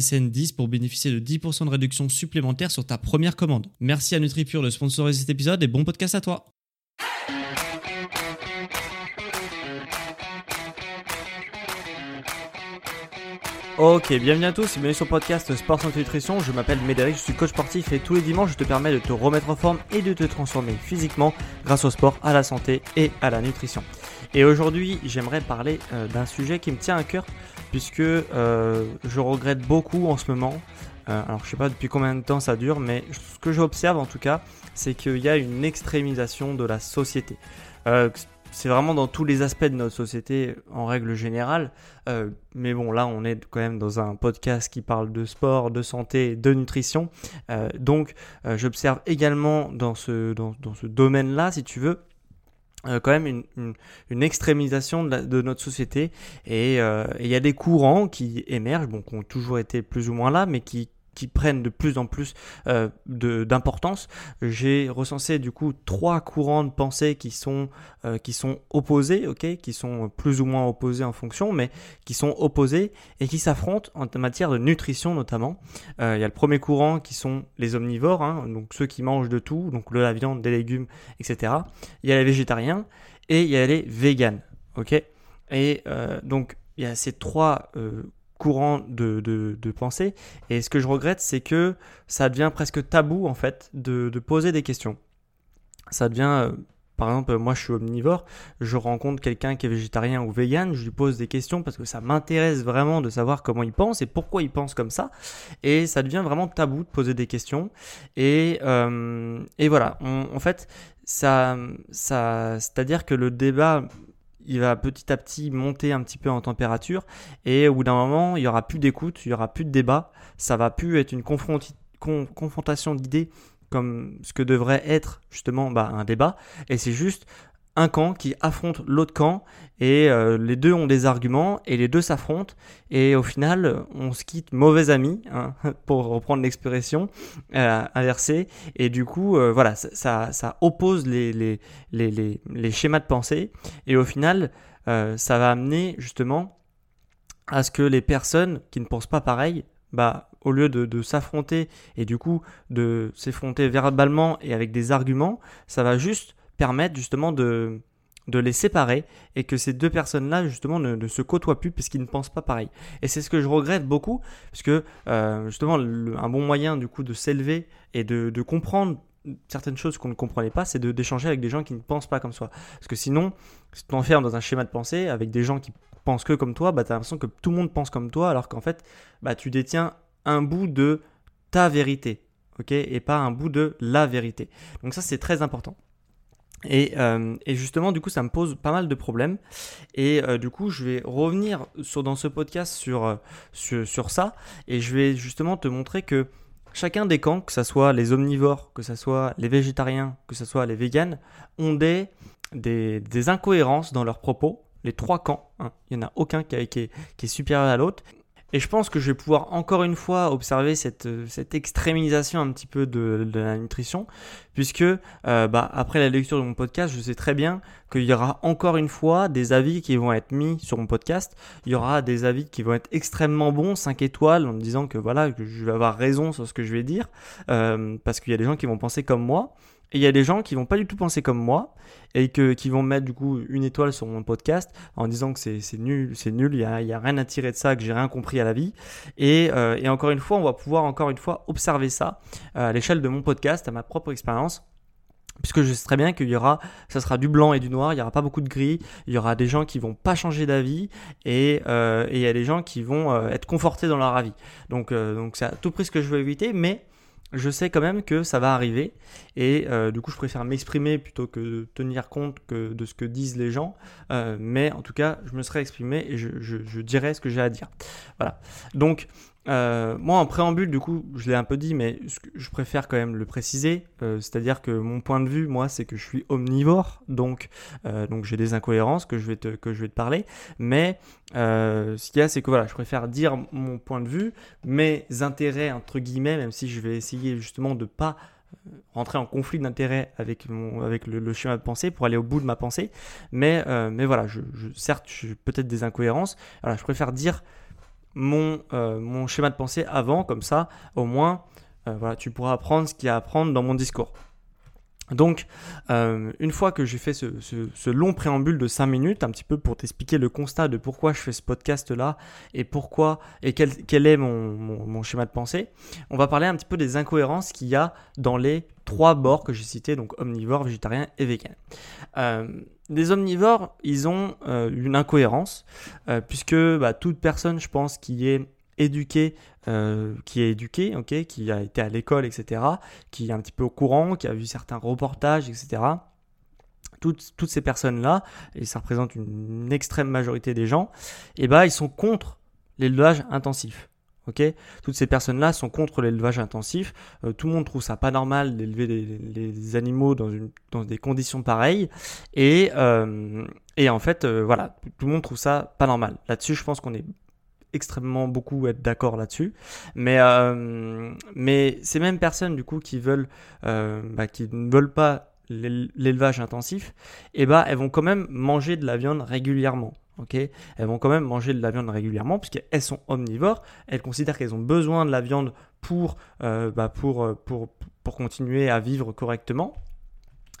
SSN 10 pour bénéficier de 10% de réduction supplémentaire sur ta première commande. Merci à NutriPure de sponsoriser cet épisode et bon podcast à toi. Ok, bienvenue à tous, bienvenue sur le podcast Sport Santé Nutrition. Je m'appelle Médéric, je suis coach sportif et tous les dimanches je te permets de te remettre en forme et de te transformer physiquement grâce au sport, à la santé et à la nutrition. Et aujourd'hui, j'aimerais parler euh, d'un sujet qui me tient à cœur puisque euh, je regrette beaucoup en ce moment. Euh, alors je sais pas depuis combien de temps ça dure, mais ce que j'observe en tout cas, c'est qu'il y a une extrémisation de la société. Euh, c'est vraiment dans tous les aspects de notre société en règle générale. mais bon, là, on est quand même dans un podcast qui parle de sport, de santé, de nutrition. donc, j'observe également dans ce, dans ce domaine-là, si tu veux, euh, quand même une, une, extrémisation de, notre société. Euh, et il y a des courants qui émergent, bon, qui ont toujours été plus ou moins là, mais qui, qui prennent de plus en plus euh, d'importance. J'ai recensé du coup trois courants de pensée qui sont, euh, qui sont opposés, ok, qui sont plus ou moins opposés en fonction, mais qui sont opposés et qui s'affrontent en matière de nutrition notamment. Euh, il y a le premier courant qui sont les omnivores, hein, donc ceux qui mangent de tout, donc de la viande, des légumes, etc. Il y a les végétariens et il y a les véganes, ok. Et euh, donc il y a ces trois courant de, de, pensée. Et ce que je regrette, c'est que ça devient presque tabou, en fait, de, de poser des questions. Ça devient... Euh, par exemple, moi je suis omnivore, je rencontre quelqu'un qui est végétarien ou vegan, je lui pose des questions parce que ça m'intéresse vraiment de savoir comment il pense et pourquoi il pense comme ça. Et ça devient vraiment tabou de poser des questions. Et, euh, et voilà, en fait, ça, ça, c'est-à-dire que le débat il va petit à petit monter un petit peu en température et au bout d'un moment, il y aura plus d'écoute, il y aura plus de débat, ça va plus être une confrontation d'idées comme ce que devrait être justement bah, un débat. Et c'est juste un camp qui affronte l'autre camp et euh, les deux ont des arguments et les deux s'affrontent et au final on se quitte mauvais amis hein, pour reprendre l'expression euh, inversée et du coup euh, voilà ça, ça, oppose les, les, les, les, schémas de pensée et au final ça va amener justement à ce que les personnes qui ne pensent pas pareil bah, au lieu de, de s'affronter et du coup de s'effronter verbalement et avec des arguments, ça va juste permettre justement de, de les séparer et que ces deux personnes-là justement ne, se côtoient plus parce qu'ils ne pensent pas pareil. Et c'est ce que je regrette beaucoup parce que euh, justement un bon moyen du coup de s'élever et de, de, comprendre certaines choses qu'on ne comprenait pas, c'est d'échanger avec des gens qui ne pensent pas comme soi. Parce que sinon, si tu t'enfermes dans un schéma de pensée avec des gens qui pensent que comme toi, bah, tu as l'impression que tout le monde pense comme toi alors qu'en fait, bah, tu détiens un bout de ta vérité. ok et pas un bout de la vérité. Donc ça c'est très important. Euh, et, justement, du coup, ça me pose pas mal de problèmes. Et euh, du coup, je vais revenir dans ce podcast sur, euh, sur, ça. Et je vais justement te montrer que chacun des camps, que ce soit les omnivores, que ce soit les végétariens, que ce soit les véganes, ont des, incohérences dans leurs propos. Les trois camps, hein. il n'y en a aucun qui, est, supérieur à l'autre. Et je pense que je vais pouvoir encore une fois observer cette, extrémisation un petit peu de la nutrition, puisque euh, bah, après la lecture de mon podcast, je sais très bien qu'il y aura encore une fois des avis qui vont être mis sur mon podcast. Il y aura des avis qui vont être extrêmement bons, 5 étoiles, en me disant que voilà, que je vais avoir raison sur ce que je vais dire, euh, parce qu'il y a des gens qui vont penser comme moi. Et il y a des gens qui vont pas du tout penser comme moi et qui vont mettre du coup une étoile sur mon podcast en disant que c'est nul, c'est nul, il y a, y a, rien à tirer de ça, que j'ai rien compris à la vie. Et, euh, encore une fois, on va pouvoir encore une fois observer ça à l'échelle de mon podcast, à ma propre expérience puisque je sais très bien qu'il y aura, ça sera du blanc et du noir, il n'y aura pas beaucoup de gris, il y aura des gens qui vont pas changer d'avis et, euh, et il y a des gens qui vont euh, être confortés dans leur avis. Donc euh, donc c'est à tout prix ce que je veux éviter, mais je sais quand même que ça va arriver et du coup je préfère m'exprimer plutôt que de tenir compte que de ce que disent les gens mais en tout cas je me serai exprimé et je dirai ce que j'ai à dire voilà donc euh, moi, en préambule, du coup, je l'ai un peu dit, mais je préfère quand même le préciser. Euh, C'est-à-dire que mon point de vue, moi, c'est que je suis omnivore, donc, euh, donc j'ai des incohérences que je vais te, parler. Mais ce qu'il y a, c'est que voilà, je préfère dire mon point de vue, mes intérêts entre guillemets, même si je vais essayer justement de pas rentrer en conflit d'intérêts avec, le, le, schéma de pensée pour aller au bout de ma pensée. Mais, voilà, je, je, certes, j'ai peut-être des incohérences. Voilà, je préfère dire mon, euh, mon schéma de pensée avant, comme ça, au moins, euh, voilà, tu pourras apprendre ce qu'il y a à apprendre dans mon discours. Donc, euh, une fois que j'ai fait ce, long préambule de 5 minutes, un petit peu pour t'expliquer le constat de pourquoi je fais ce podcast-là et pourquoi et quel, est mon, schéma de pensée, on va parler un petit peu des incohérences qu'il y a dans les trois bords que j'ai cités, donc omnivore, végétarien et vegan. Euh, les omnivores, ils ont euh, une incohérence, puisque bah, toute personne, je pense, qui est éduqué, euh, qui est éduqué, ok, qui a été à l'école, etc., qui est un petit peu au courant, qui a vu certains reportages, etc. Toutes, toutes ces personnes-là, et ça représente une, extrême majorité des gens, eh ben, ils sont contre l'élevage intensif. Ok, toutes ces personnes-là sont contre l'élevage intensif. Euh, tout le monde trouve ça pas normal d'élever les, animaux dans, une, dans des conditions pareilles. Et, euh, et en fait, voilà, tout le monde trouve ça pas normal. Là-dessus, je pense qu'on est extrêmement beaucoup être d'accord là-dessus. Mais, euh, mais ces mêmes personnes, du coup, qui veulent, euh, bah, qui ne veulent pas l'élevage intensif, eh bah, elles vont quand même manger de la viande régulièrement. ok? Elles vont quand même manger de la viande régulièrement puisqu'elles sont omnivores. Elles considèrent qu'elles ont besoin de la viande pour, euh, bah, pour, pour, pour continuer à vivre correctement.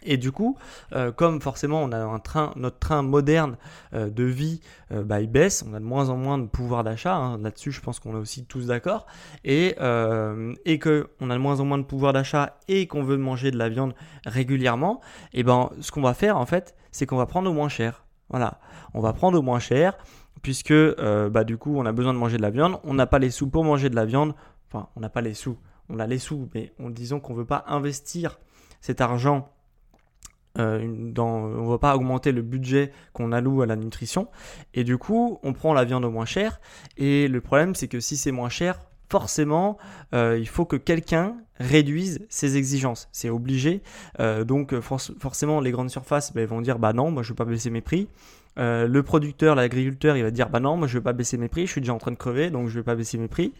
Et du coup, euh, comme forcément on a un train, notre train moderne euh, de vie, euh, bah, il baisse, on a de moins en moins de pouvoir d'achat. Hein, Là-dessus, je pense qu'on est aussi tous d'accord. Et, et que on a de moins en moins de pouvoir d'achat et qu'on veut manger de la viande régulièrement, et ben ce qu'on va faire en fait, c'est qu'on va prendre au moins cher. Voilà, on va prendre au moins cher puisque bah, du coup on a besoin de manger de la viande, on n'a pas les sous pour manger de la viande. Enfin, on n'a pas les sous, on a les sous, mais en disant qu'on veut pas investir cet argent euh, on va pas augmenter le budget qu'on alloue à la nutrition. Et du coup, on prend la viande au moins cher. Et le problème, c'est que si c'est moins cher, forcément, euh, il faut que quelqu'un réduise ses exigences. C'est obligé. Euh, donc, for forcément, les grandes surfaces ben, vont dire bah non, moi je veux pas baisser mes prix. Euh, le producteur, l'agriculteur, il va dire bah non, moi je vais pas baisser mes prix, je suis déjà en train de crever, donc je vais pas baisser mes prix.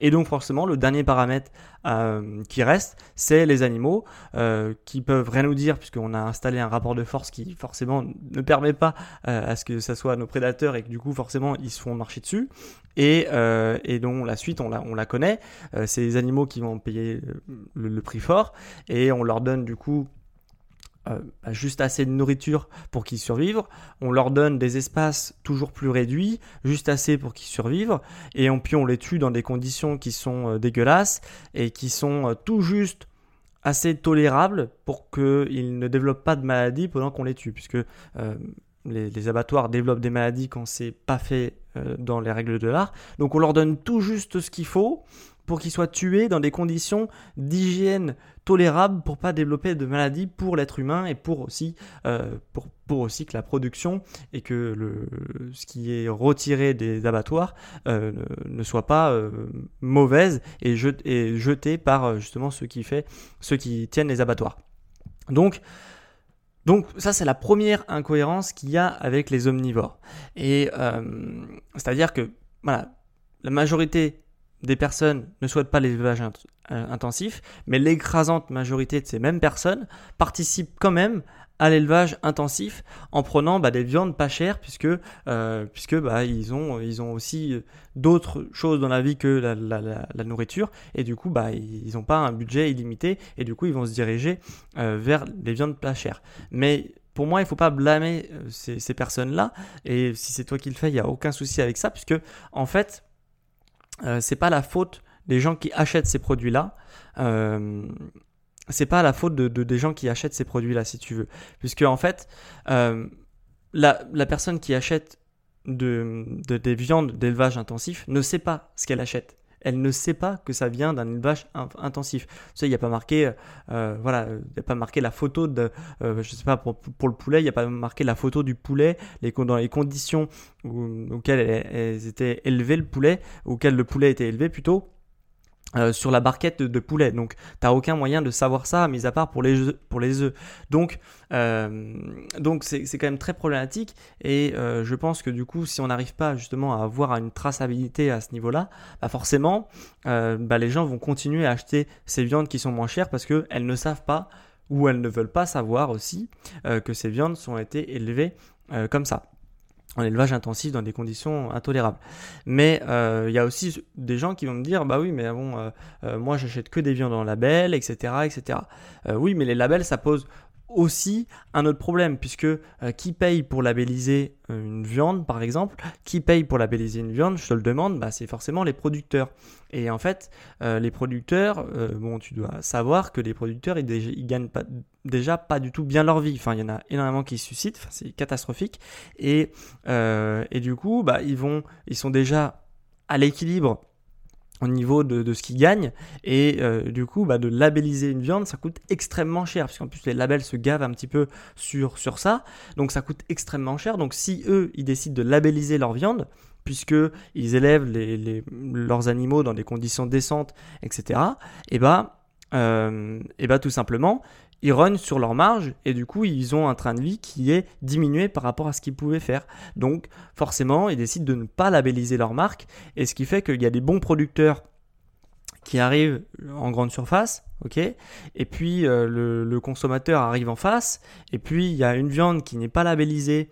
Et donc forcément, le dernier paramètre euh, qui reste, c'est les animaux euh, qui peuvent rien nous dire puisqu'on a installé un rapport de force qui forcément ne permet pas à ce que ça soit nos prédateurs et que du coup forcément ils se font marcher dessus. Et, donc la suite, on la, on la connaît. c'est les animaux qui vont payer le prix fort et on leur donne du coup euh, juste assez de nourriture pour qu'ils survivent. On leur donne des espaces toujours plus réduits, juste assez pour qu'ils survivent. Et on, puis on les tue dans des conditions qui sont euh, dégueulasses et qui sont euh, tout juste assez tolérables pour qu'ils ne développent pas de maladies pendant qu'on les tue. Puisque les, abattoirs développent des maladies quand c'est pas fait dans les règles de l'art. Donc on leur donne tout juste ce qu'il faut pour qu'ils soient tués dans des conditions d'hygiène tolérables pour pas développer de maladies pour l'être humain et pour aussi euh, pour, pour aussi que la production et que le ce qui est retiré des abattoirs euh, ne, soit pas euh, mauvaise et, jet, et jeté par euh, justement ceux qui fait ceux qui tiennent les abattoirs. Donc donc ça c'est la première incohérence qu'il y a avec les omnivores. Et c'est-à-dire que voilà, la majorité des personnes ne souhaitent pas l'élevage euh, intensif, mais l'écrasante majorité de ces mêmes personnes participent quand même à l'élevage intensif en prenant bah, des viandes pas chères puisque, euh, puisque bah, ils, ont, ils ont aussi d'autres choses dans la vie que la, nourriture et du coup bah, ils n'ont pas un budget illimité et du coup ils vont se diriger euh, vers les viandes pas chères. Mais pour moi, il ne faut pas blâmer euh, ces, personnes-là. Et si c'est toi qui le fais, il n'y a aucun souci avec ça, puisque en fait, euh, c'est pas la faute des gens qui achètent ces produits-là. Euh, c'est pas la faute de, des gens qui achètent ces produits-là, si tu veux. Puisque en fait, euh, la, la, personne qui achète de, des viandes d'élevage intensif ne sait pas ce qu'elle achète elle ne sait pas que ça vient d'un élevage intensif. Tu sais, il n'y a pas marqué, euh, voilà, il a pas marqué la photo de, euh, je sais pas, pour, le poulet, il n'y a pas marqué la photo du poulet, les, dans les conditions auxquelles elles étaient élevées le poulet, auxquelles le poulet était élevé plutôt. Euh, sur la barquette de, poulet. Donc, tu n'as aucun moyen de savoir ça, mis à part pour les œufs. Pour les œufs. Donc, euh, donc c'est, quand même très problématique. Et euh, je pense que du coup, si on n'arrive pas justement à avoir une traçabilité à ce niveau-là, bah forcément, bah les gens vont continuer à acheter ces viandes qui sont moins chères parce qu'elles ne savent pas ou elles ne veulent pas savoir aussi que ces viandes sont été élevées comme ça en élevage intensif dans des conditions intolérables. Mais euh, il y a aussi des gens qui vont me dire bah oui mais bon euh, euh, moi j'achète que des viandes en label etc etc. oui mais les labels ça pose aussi un autre problème, puisque euh, qui paye pour labelliser euh, une viande, par exemple, qui paye pour labelliser une viande, je te le demande, bah, c'est forcément les producteurs. Et en fait, euh, les producteurs, bon, tu dois savoir que les producteurs, ils, gagnent pas, déjà pas du tout bien leur vie. Enfin, il y en a énormément qui se suscitent, c'est catastrophique. Et, et du coup, bah, ils, vont, ils sont déjà à l'équilibre au niveau de, ce qu'ils gagnent. Et euh, du coup, bah, de labelliser une viande, ça coûte extrêmement cher, parce qu'en plus les labels se gavent un petit peu sur, sur ça. Donc ça coûte extrêmement cher. Donc si eux, ils décident de labelliser leur viande, puisqu'ils élèvent les, leurs animaux dans des conditions décentes, etc., et bah, euh, et bah tout simplement, ils runnent sur leur marge et du coup ils ont un train de vie qui est diminué par rapport à ce qu'ils pouvaient faire. Donc forcément ils décident de ne pas labelliser leur marque et ce qui fait qu'il y a des bons producteurs qui arrivent en grande surface, ok, et puis euh, le, le, consommateur arrive en face, et puis il y a une viande qui n'est pas labellisée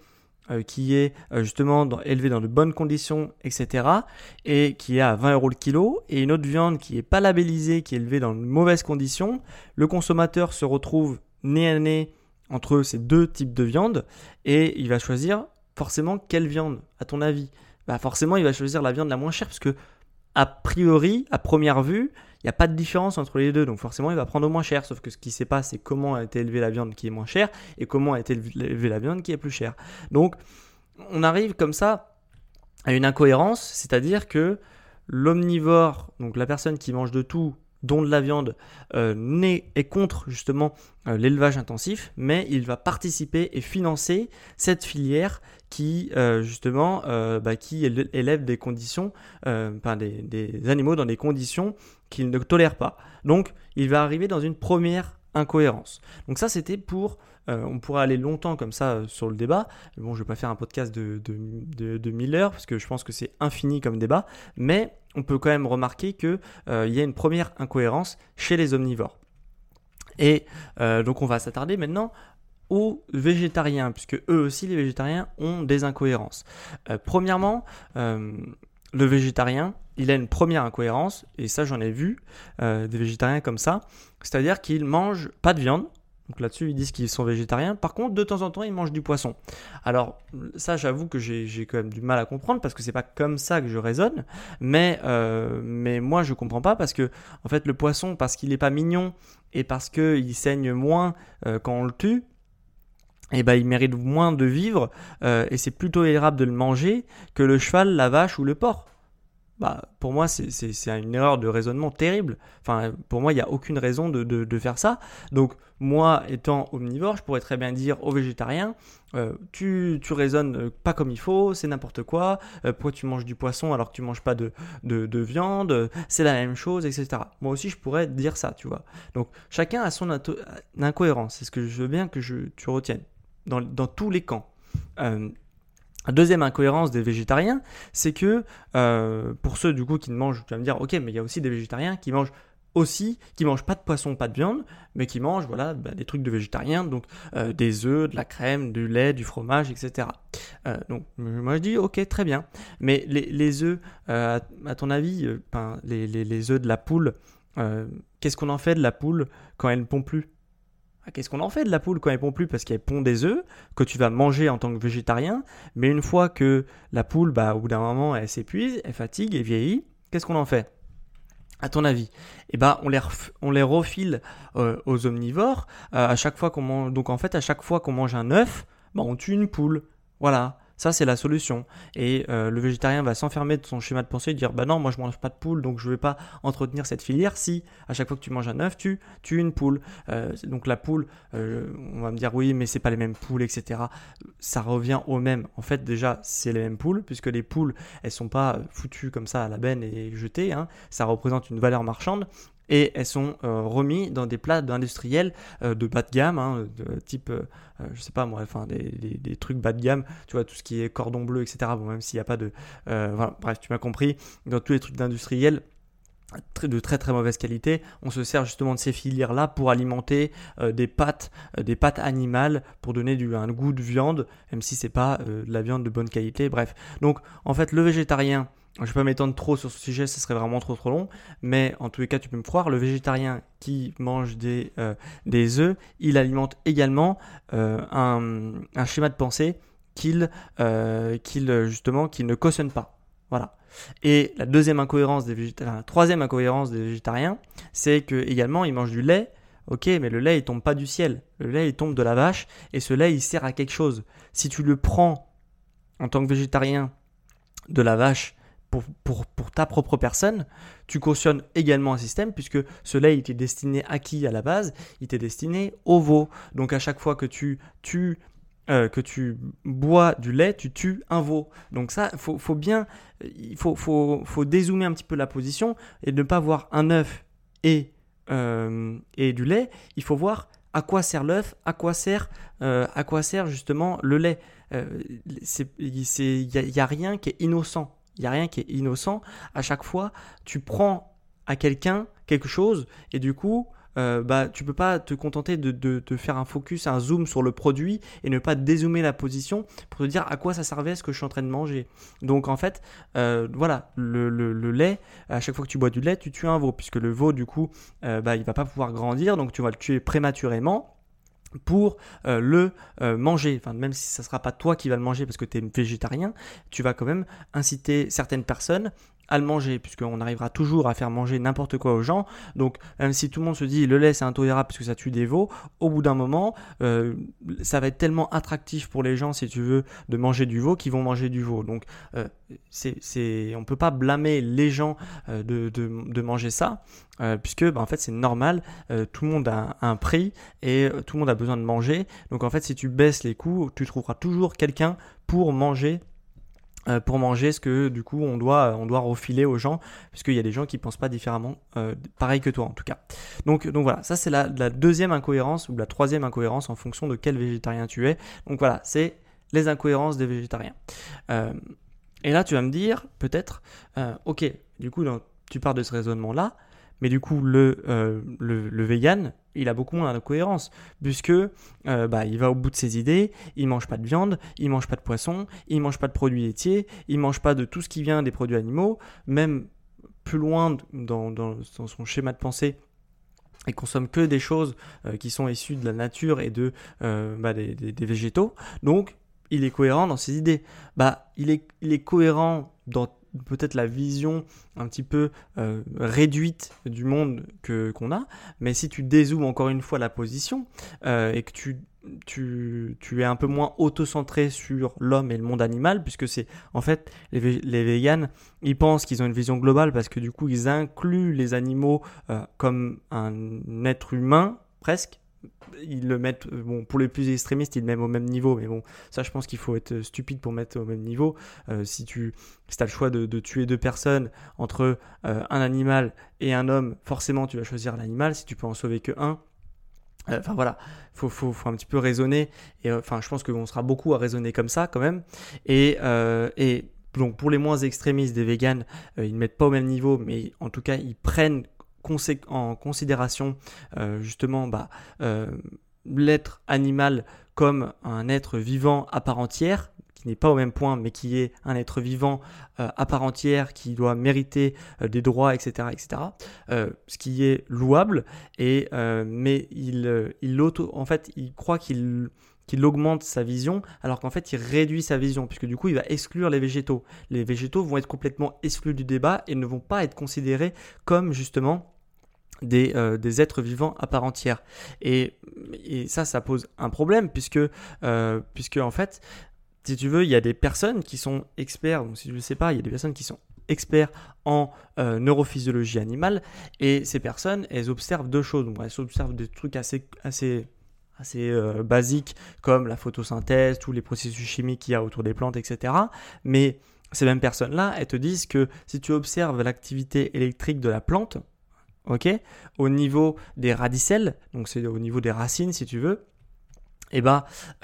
euh, qui est euh, justement élevé dans de bonnes conditions, etc. Et qui est à 20 euros le kilo. Et une autre viande qui n'est pas labellisée, qui est élevée dans de mauvaises conditions. Le consommateur se retrouve nez à nez entre ces deux types de viande et il va choisir forcément quelle viande, à ton avis? Bah Forcément, il va choisir la viande la moins chère parce que, a priori, à première vue, il n'y a pas de différence entre les deux, donc forcément il va prendre au moins cher. Sauf que ce qui ne sait c'est comment a été élevée la viande qui est moins chère et comment a été élevée la viande qui est plus chère. Donc on arrive comme ça à une incohérence, c'est-à-dire que l'omnivore, donc la personne qui mange de tout, dont de la viande, euh, est contre justement euh, l'élevage intensif, mais il va participer et financer cette filière qui euh, justement bah, qui élève des conditions, des, animaux dans des conditions qu'il ne tolère pas. Donc il va arriver dans une première incohérence. Donc ça c'était pour, euh, on pourrait aller longtemps comme ça euh, sur le débat, bon je vais pas faire un podcast de, de, de, 1000 heures parce que je pense que c'est infini comme débat, mais on peut quand même remarquer qu'il euh, y a une première incohérence chez les omnivores. Et donc on va s'attarder maintenant aux végétariens, puisque eux aussi les végétariens ont des incohérences. premièrement, le végétarien, il a une première incohérence, et ça j'en ai vu euh, des végétariens comme ça, c'est-à-dire qu'ils mangent pas de viande, donc là-dessus ils disent qu'ils sont végétariens, par contre de temps en temps ils mangent du poisson. Alors ça j'avoue que j'ai quand même du mal à comprendre parce que c'est pas comme ça que je raisonne, mais, euh, moi je comprends pas parce que en fait le poisson, parce qu'il est pas mignon et parce qu'il saigne moins euh, quand on le tue, eh ben, il mérite moins de vivre et c'est plutôt tolérable de le manger que le cheval, la vache ou le porc. Bah, pour moi, c'est une erreur de raisonnement terrible. Enfin, pour moi, il n'y a aucune raison de, faire ça. Donc, moi, étant omnivore, je pourrais très bien dire aux végétariens, euh, tu, tu raisonnes pas comme il faut, c'est n'importe quoi, euh, pourquoi tu manges du poisson alors que tu manges pas de, de, de viande, c'est la même chose, etc. Moi aussi, je pourrais dire ça, tu vois. Donc, chacun a son incohérence. C'est ce que je veux bien que tu retiennes dans, tous les camps. Euh, deuxième incohérence des végétariens, c'est que euh, pour ceux du coup qui ne mangent, tu vas me dire, ok, mais il y a aussi des végétariens qui mangent aussi, qui mangent pas de poisson, pas de viande, mais qui mangent voilà bah, des trucs de végétariens, donc euh, des œufs, de la crème, du lait, du fromage, etc. Euh, donc moi je dis ok très bien, mais les, œufs, à ton avis, les, les, œufs de la poule, qu'est-ce qu'on en fait de la poule quand elle ne pond plus? Qu'est-ce qu'on en fait de la poule quand elle pond plus? Parce qu'elle pond des œufs que tu vas manger en tant que végétarien. Mais une fois que la poule, bah, au bout d'un moment, elle s'épuise, elle fatigue, elle vieillit, qu'est-ce qu'on en fait? À ton avis Eh ben, on les, on les refile euh, aux omnivores. Euh, à chaque fois qu'on mange, donc en fait, à chaque fois qu'on mange un œuf, bah, on tue une poule. Voilà. Ça, c'est la solution. Et euh, le végétarien va s'enfermer de son schéma de pensée et dire Bah non, moi je mange pas de poule, donc je ne vais pas entretenir cette filière. Si à chaque fois que tu manges un œuf, tu tues une poule. Euh, donc la poule, euh, on va me dire Oui, mais c'est pas les mêmes poules, etc. Ça revient au même. En fait, déjà, c'est les mêmes poules, puisque les poules, elles sont pas foutues comme ça à la benne et jetées. Hein. Ça représente une valeur marchande et elles sont euh, remises dans des plats d'industriels euh, de bas de gamme, hein, de type, euh, je sais pas moi, enfin des, trucs bas de gamme, tu vois, tout ce qui est cordon bleu, etc. Bon, même s'il n'y a pas de. Voilà, bref, tu m'as compris, dans tous les trucs d'industriels de très très mauvaise qualité. On se sert justement de ces filières là pour alimenter des pâtes, des pâtes animales pour donner du, un goût de viande, même si c'est pas de la viande de bonne qualité. Bref, donc en fait le végétarien je ne vais pas m'étendre trop sur ce sujet, ce serait vraiment trop trop long, mais en tous les cas, tu peux me croire, le végétarien qui mange des, euh, des œufs, il alimente également euh, un, schéma de pensée qu'il euh, justement qu'il ne cautionne pas. Voilà. Et la deuxième incohérence des végétariens, la troisième incohérence des végétariens, c'est que également ils mangent du lait. Ok, mais le lait il tombe pas du ciel. Le lait il tombe de la vache et ce lait il sert à quelque chose. Si tu le prends en tant que végétarien de la vache pour, ta propre personne, tu cautionnes également un système puisque ce lait était destiné à qui à la base? Il était destiné au veau. Donc à chaque fois que tu tues euh, que tu bois du lait, tu tues un veau. Donc ça, faut, faut bien, il faut, faut, faut, dézoomer un petit peu la position et ne pas voir un œuf et, euh, et du lait. Il faut voir à quoi sert l'œuf, à quoi sert, euh, à quoi sert justement le lait. Il n'y a, a rien qui est innocent. Il n'y a rien qui est innocent. À chaque fois, tu prends à quelqu'un quelque chose et du coup, euh, bah, tu peux pas te contenter de, de, faire un focus, un zoom sur le produit et ne pas dézoomer la position pour te dire à quoi ça servait ce que je suis en train de manger. Donc en fait, euh, voilà, le, le, lait, à chaque fois que tu bois du lait, tu tues un veau, puisque le veau, du coup, euh, bah, il va pas pouvoir grandir, donc tu vas le tuer prématurément pour euh, le euh, manger. Enfin, même si ça ne sera pas toi qui va le manger parce que tu es végétarien, tu vas quand même inciter certaines personnes à le manger, puisqu'on arrivera toujours à faire manger n'importe quoi aux gens. Donc, même si tout le monde se dit le lait c'est intolérable parce que ça tue des veaux, au bout d'un moment, euh, ça va être tellement attractif pour les gens, si tu veux, de manger du veau qu'ils vont manger du veau. Donc, euh, c'est, on ne peut pas blâmer les gens de, de, manger ça, puisque bah, en fait c'est normal, tout le monde a un, prix et tout le monde a besoin de manger. Donc, en fait, si tu baisses les coûts, tu trouveras toujours quelqu'un pour manger euh, pour manger ce que du coup on doit, on doit refiler aux gens, puisqu'il y a des gens qui pensent pas différemment, euh, pareil que toi en tout cas. Donc, donc voilà, ça c'est la, deuxième incohérence ou la troisième incohérence en fonction de quel végétarien tu es. Donc voilà, c'est les incohérences des végétariens. Euh, et là tu vas me dire peut-être, ok, du coup tu pars de ce raisonnement là, mais du coup, le, euh, le, vegan, il a beaucoup moins de cohérence, puisque euh, bah, il va au bout de ses idées, il mange pas de viande, il mange pas de poisson, il mange pas de produits laitiers, il mange pas de tout ce qui vient des produits animaux, même plus loin dans, son schéma de pensée, il consomme que des choses euh, qui sont issues de la nature et de, bah, des, des, végétaux. Donc, il est cohérent dans ses idées. Bah, il est, il est cohérent dans peut-être la vision un petit peu euh, réduite du monde que qu'on a, mais si tu dézoomes encore une fois la position euh, et que tu, tu, tu, es un peu moins auto-centré sur l'homme et le monde animal, puisque c'est en fait les, les véganes, ils pensent qu'ils ont une vision globale parce que du coup ils incluent les animaux euh, comme un être humain presque ils le mettent, euh, bon, pour les plus extrémistes, ils le mettent au même niveau, mais bon, ça, je pense qu'il faut être stupide pour mettre au même niveau. Euh, si tu si as le choix de, tuer deux personnes entre euh, un animal et un homme, forcément, tu vas choisir l'animal si tu peux en sauver que un. Enfin voilà, faut, faut, faut, un petit peu raisonner. Et enfin, je pense qu'on sera beaucoup à raisonner comme ça quand même. Et, et donc pour les moins extrémistes des véganes, ils ne mettent pas au même niveau, mais en tout cas, ils prennent en considération justement bah, l'être animal comme un être vivant à part entière, qui n'est pas au même point, mais qui est un être vivant euh, à part entière, qui doit mériter euh, des droits, etc., etc. Euh, ce qui est louable, et, mais il, il en fait, il croit qu'il qu'il augmente sa vision, alors qu'en fait il réduit sa vision, puisque du coup il va exclure les végétaux. Les végétaux vont être complètement exclus du débat et ne vont pas être considérés comme justement des, des, êtres vivants à part entière. Et, ça, ça pose un problème puisque, puisque en fait, si tu veux, il y a des personnes qui sont experts, donc si je ne sais pas, il y a des personnes qui sont experts en euh, neurophysiologie animale, et ces personnes, elles observent deux choses. Elles observent des trucs assez, assez, assez euh, basiques, comme la photosynthèse, tous les processus chimiques qu'il y a autour des plantes, etc. Mais ces mêmes personnes-là, elles te disent que si tu observes l'activité électrique de la plante, ok, au niveau des radicelles, donc c'est au niveau des racines si tu veux, et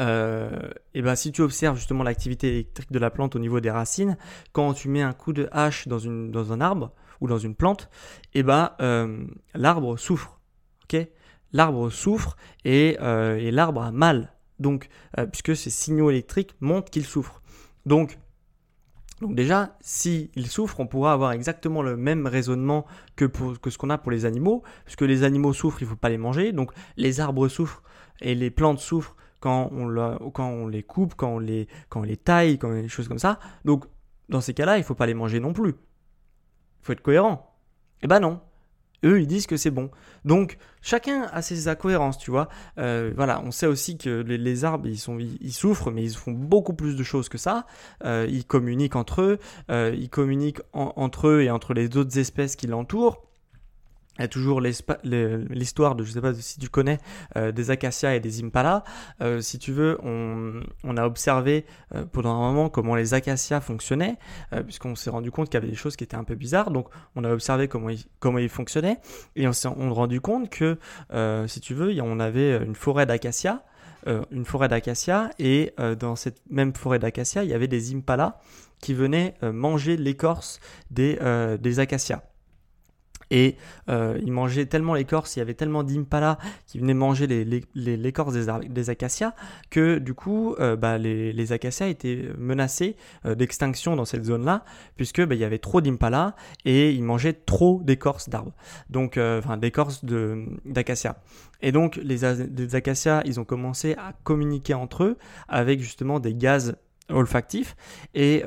euh, eh ben, si tu observes justement l'activité électrique de la plante au niveau des racines, quand tu mets un coup de hache dans, une, dans un arbre ou dans une plante, et eh ben, euh, l'arbre souffre. ok l'arbre souffre et, euh, et l'arbre a mal. Donc, puisque ces signaux électriques montrent qu'il souffre. Donc, donc déjà, s'il souffre, on pourra avoir exactement le même raisonnement que, pour, que ce qu'on a pour les animaux, puisque les animaux souffrent, il ne faut pas les manger, donc les arbres souffrent, et les plantes souffrent quand on, on les coupe, quand on les, quand on les taille, quand des choses comme ça. Donc, dans ces cas-là, il ne faut pas les manger non plus. Il faut être cohérent. Eh ben non. Eux, ils disent que c'est bon. Donc, chacun a ses incohérences, tu vois. Euh, voilà, on sait aussi que les, arbres, ils, souffrent, mais ils font beaucoup plus de choses que ça. Euh, ils communiquent entre eux, euh, ils communiquent entre eux et entre les autres espèces qui l'entourent. Il y a toujours l'histoire de, je sais pas si tu connais, euh, des acacias et des impalas. Euh, si tu veux, on, a observé euh, pendant un moment comment les acacias fonctionnaient, puisqu'on s'est rendu compte qu'il y avait des choses qui étaient un peu bizarres. Donc, on a observé comment ils, fonctionnaient, et on s'est rendu compte que, si tu veux, on avait une forêt d'acacias, une forêt d'acacias, et dans cette même forêt d'acacias, il y avait des impalas qui venaient manger l'écorce des acacias. Et euh, il mangeait tellement l'écorce, il y avait tellement d'impala qui venaient manger l'écorce des, acacias que du coup, euh, bah, les, acacias étaient menacés euh, d'extinction dans cette zone-là, puisque bah, il y avait trop d'impala et ils mangeaient trop d'écorce d'arbres, donc enfin d'écorce d'acacia. Et donc les, les acacias, ils ont commencé à communiquer entre eux avec justement des gaz olfactifs et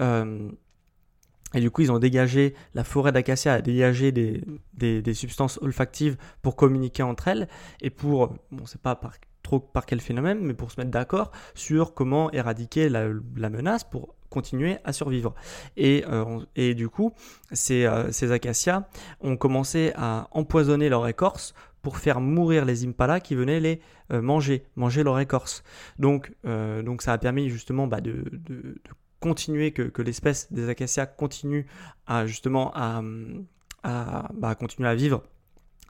et du coup, ils ont dégagé, la forêt d'acacia a dégagé des, des, substances olfactives pour communiquer entre elles et pour, bon, c'est pas par, trop par quel phénomène, mais pour se mettre d'accord sur comment éradiquer la, la, menace pour continuer à survivre. Et, euh, et du coup, ces, euh, ces acacias ont commencé à empoisonner leur écorce pour faire mourir les impalas qui venaient les euh, manger, manger leur écorce. Donc, donc ça a permis justement bah, de, de, de continuer, que, l'espèce des acacias continue à justement à, à bah, continuer à vivre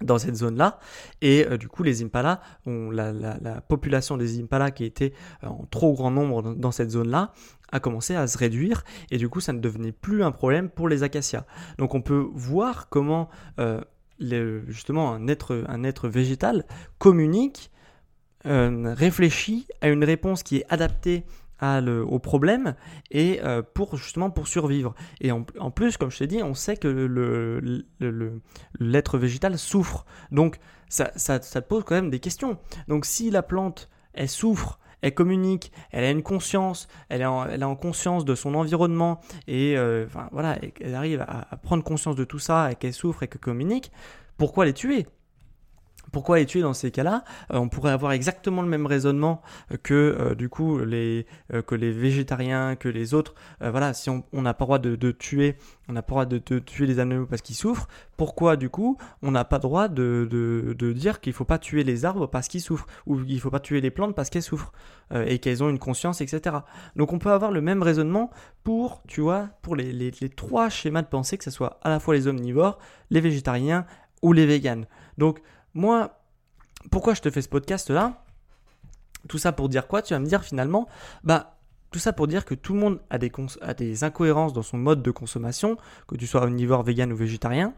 dans cette zone-là. Et euh, du coup, les impalas, la, population des impalas qui était euh, en trop grand nombre dans, cette zone-là, a commencé à se réduire. Et du coup, ça ne devenait plus un problème pour les acacias. Donc on peut voir comment euh, justement un être, un être végétal communique, réfléchit à une réponse qui est adaptée au problème et euh, pour justement pour survivre. Et en, plus, comme je t'ai dit, on sait que l'être le, végétal souffre. Donc ça, ça, ça, pose quand même des questions. Donc si la plante, elle souffre, elle communique, elle a une conscience, elle est en, elle en conscience de son environnement et euh, voilà, elle arrive à, à, prendre conscience de tout ça et qu'elle souffre et qu'elle communique, pourquoi les tuer? Pourquoi les tuer dans ces cas-là euh, On pourrait avoir exactement le même raisonnement euh, que euh, du coup les que les végétariens, que les autres. voilà, si on n'a pas le droit de, tuer, on n'a pas droit de, tuer les animaux parce qu'ils souffrent. Pourquoi du coup on n'a pas le droit de, dire qu'il faut pas tuer les arbres parce qu'ils souffrent ou qu'il faut pas tuer les plantes parce qu'elles souffrent et qu'elles ont une conscience, etc. Donc on peut avoir le même raisonnement pour, tu vois, pour les trois schémas de pensée, que ce soit à la fois les omnivores, les végétariens ou les véganes. Donc moi, pourquoi je te fais ce podcast là Tout ça pour dire quoi? Tu vas me dire finalement, bah tout ça pour dire que tout le monde a des, incohérences dans son mode de consommation, que tu sois omnivore, vegan ou végétarien,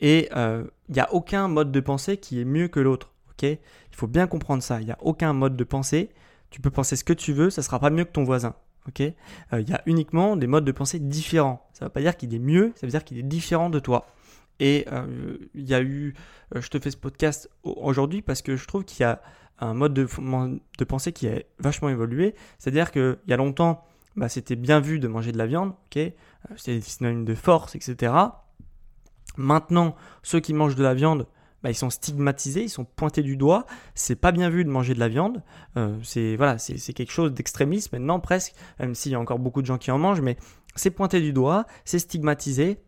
et il n'y a aucun mode de pensée qui est mieux que l'autre. ok? Il faut bien comprendre ça. Il n'y a aucun mode de pensée. Tu peux penser ce que tu veux, ça ne sera pas mieux que ton voisin. ok? Il y a uniquement des modes de pensée différents. Ça ne veut pas dire qu'il est mieux, ça veut dire qu'il est différent de toi. Et il y a eu, je te fais ce podcast aujourd'hui parce que je trouve qu'il y a un mode de, de pensée qui a vachement évolué. C'est-à-dire qu'il y a longtemps, bah, c'était bien vu de manger de la viande, ok euh, c'était synonyme de force, etc. Maintenant, ceux qui mangent de la viande, bah, ils sont stigmatisés, ils sont pointés du doigt. C'est pas bien vu de manger de la viande. Euh, c'est voilà, c'est quelque chose d'extrémiste maintenant presque, même s'il y a encore beaucoup de gens qui en mangent, mais c'est pointé du doigt, c'est stigmatisé.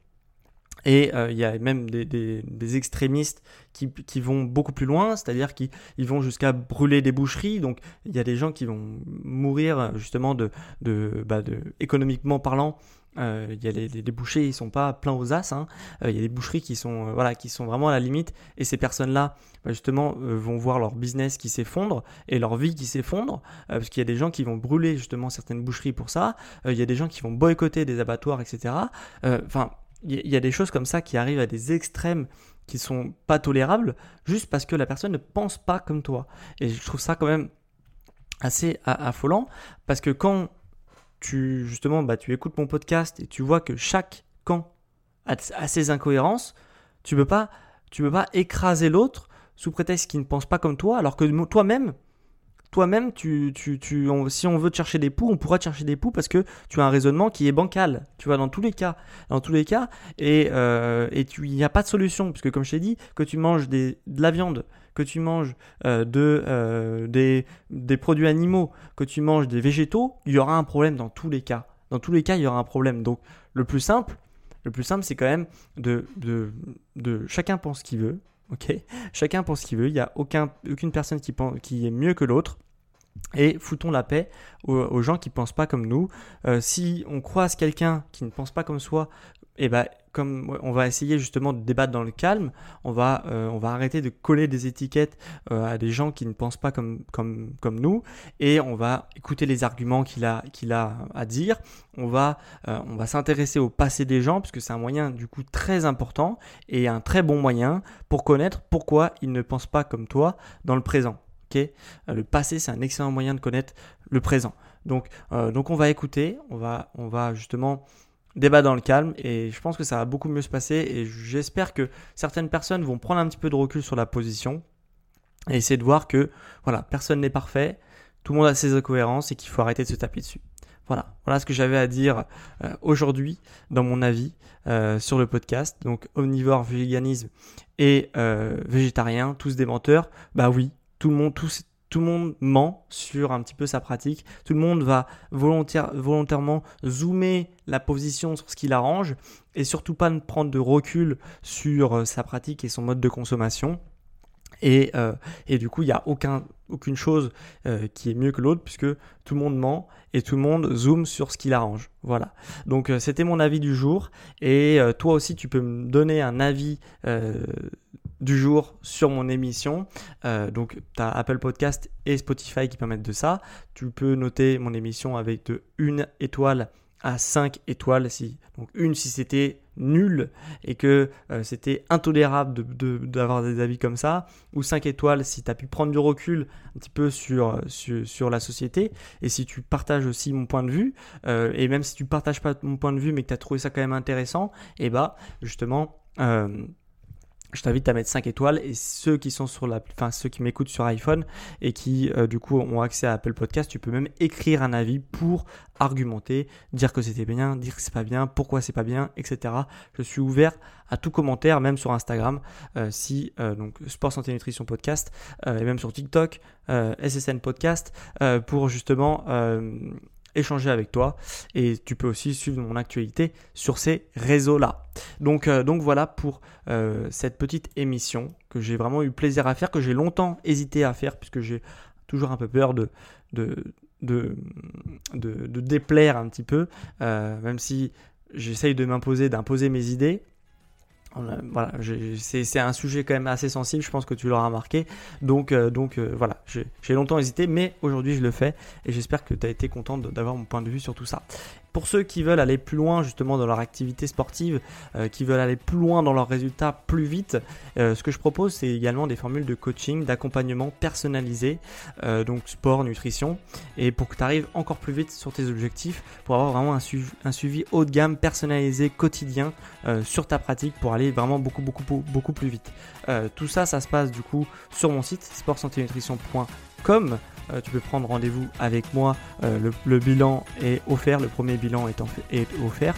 Et euh, il y a même des, extrémistes qui, vont beaucoup plus loin, c'est-à-dire qu'ils vont jusqu'à brûler des boucheries. Donc il y a des gens qui vont mourir justement de, bah, économiquement parlant. Euh, il y a les, bouchers, ils sont pas pleins aux as. Hein. Euh, il y a des boucheries qui sont voilà qui sont vraiment à la limite. Et ces personnes-là, bah, justement, vont voir leur business qui s'effondre et leur vie qui s'effondre, parce qu'il y a des gens qui vont brûler justement certaines boucheries pour ça. il y a des gens qui vont boycotter des abattoirs, etc. Enfin, il y a des choses comme ça qui arrivent à des extrêmes qui sont pas tolérables juste parce que la personne ne pense pas comme toi. Et je trouve ça quand même assez affolant parce que quand tu justement bah, tu écoutes mon podcast et tu vois que chaque camp a, ses incohérences, tu peux pas tu peux pas écraser l'autre sous prétexte qu'il ne pense pas comme toi alors que toi-même toi-même, si on veut te chercher des poux, on pourra te chercher des poux parce que tu as un raisonnement qui est bancal. Tu vois, dans tous les cas, dans tous les cas, et euh, il n'y a pas de solution puisque comme je t'ai dit, que tu manges de la viande, que tu manges euh, de euh, des, produits animaux, que tu manges des végétaux, il y aura un problème dans tous les cas. Dans tous les cas, il y aura un problème. Donc, le plus simple, le plus simple, c'est quand même de chacun pense ce qu'il veut. Ok, chacun pense ce qu'il veut. Il n'y a aucun, aucune personne qui, pense, qui est mieux que l'autre et foutons la paix aux, gens qui ne pensent pas comme nous. Euh, si on croise quelqu'un qui ne pense pas comme soi, eh ben, comme on va essayer justement de débattre dans le calme, on va, euh, on va arrêter de coller des étiquettes euh, à des gens qui ne pensent pas comme, comme, comme nous et on va écouter les arguments qu'il a, a à dire. On va, on va s'intéresser au passé des gens puisque c'est un moyen du coup très important et un très bon moyen pour connaître pourquoi ils ne pensent pas comme toi dans le présent. Euh, le passé, c'est un excellent moyen de connaître le présent. Donc, euh, on va écouter, on va, on va justement débattre dans le calme et je pense que ça va beaucoup mieux se passer et j'espère que certaines personnes vont prendre un petit peu de recul sur la position et essayer de voir que voilà, personne n'est parfait, tout le monde a ses incohérences et qu'il faut arrêter de se taper dessus. Voilà, voilà ce que j'avais à dire euh, aujourd'hui dans mon avis sur le podcast. Donc omnivore, véganisme et végétarien, tous des menteurs. Bah oui, tout le monde, ment sur un petit peu sa pratique. Tout le monde va volontairement zoomer la position sur ce qui l'arrange et surtout pas prendre de recul sur euh, sa pratique et son mode de consommation. Et, euh, du coup, il n'y a aucun, aucune chose euh, qui est mieux que l'autre puisque tout le monde ment et tout le monde zoome sur ce qui l'arrange. Voilà. Donc c'était mon avis du jour. Et toi aussi, tu peux me donner un avis du jour sur mon émission. Euh, donc, tu as Apple Podcast et Spotify qui permettent de ça. Tu peux noter mon émission avec de 1 étoile à 5 étoiles. Si, donc, une si c'était nul et que euh, c'était intolérable d'avoir de, des avis comme ça, ou 5 étoiles si tu as pu prendre du recul un petit peu sur, sur, la société, et si tu partages aussi mon point de vue, euh, et même si tu partages pas mon point de vue mais que tu as trouvé ça quand même intéressant, et bah justement je t'invite à mettre 5 étoiles et ceux qui sont sur la, enfin ceux qui m'écoutent sur iPhone et qui euh, du coup ont accès à Apple Podcast, tu peux même écrire un avis pour argumenter, dire que c'était bien, dire que c'est pas bien, pourquoi c'est pas bien, etc. Je suis ouvert à tout commentaire, même sur Instagram, euh, si euh, donc Sport Santé Nutrition Podcast et même sur TikTok, SSN Podcast pour justement échanger avec toi et tu peux aussi suivre mon actualité sur ces réseaux-là. Donc, euh, donc voilà pour euh, cette petite émission que j'ai vraiment eu plaisir à faire, que j'ai longtemps hésité à faire puisque j'ai toujours un peu peur de, de, de, déplaire un petit peu, euh, même si j'essaye de m'imposer, d'imposer mes idées. Voilà, c'est un sujet quand même assez sensible, je pense que tu l'auras remarqué. Donc, euh, donc euh, voilà, j'ai longtemps hésité, mais aujourd'hui je le fais et j'espère que tu as été content d'avoir mon point de vue sur tout ça. Pour ceux qui veulent aller plus loin justement dans leur activité sportive, euh, qui veulent aller plus loin dans leurs résultats plus vite, ce que je propose c'est également des formules de coaching, d'accompagnement personnalisé, donc sport, nutrition, et pour que tu arrives encore plus vite sur tes objectifs, pour avoir vraiment un, suivi, haut de gamme personnalisé quotidien sur ta pratique pour aller vraiment beaucoup, beaucoup, beaucoup plus vite. Euh, tout ça, ça se passe du coup sur mon site sportsanténutrition.com. Euh, tu peux prendre rendez-vous avec moi. Euh, le, bilan est offert, le premier bilan est, offert.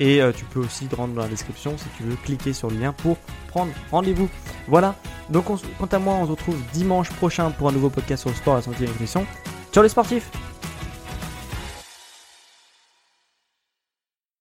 Et tu peux aussi te rendre dans la description si tu veux cliquer sur le lien pour prendre rendez-vous. Voilà, donc quant à moi, on se retrouve dimanche prochain pour un nouveau podcast sur le sport, la santé et la nutrition. Ciao les sportifs